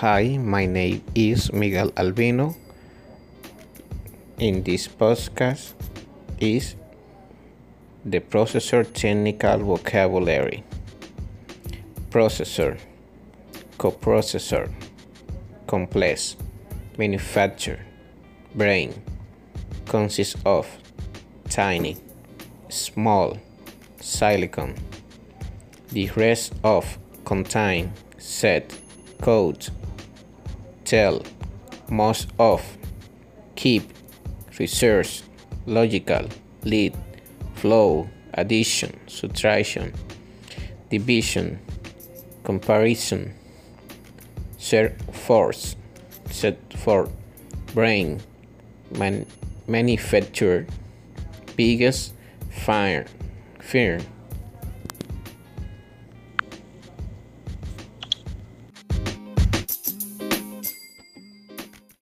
Hi, my name is Miguel Albino. In this podcast is the processor technical vocabulary. Processor, coprocessor, complex, manufacture, brain, consists of tiny, small, silicon. The rest of contain set, code, tell, most of, keep, research, logical, lead, flow, addition, subtraction, division, comparison, set force, set for brain, man, manufacture, biggest, fire, fear.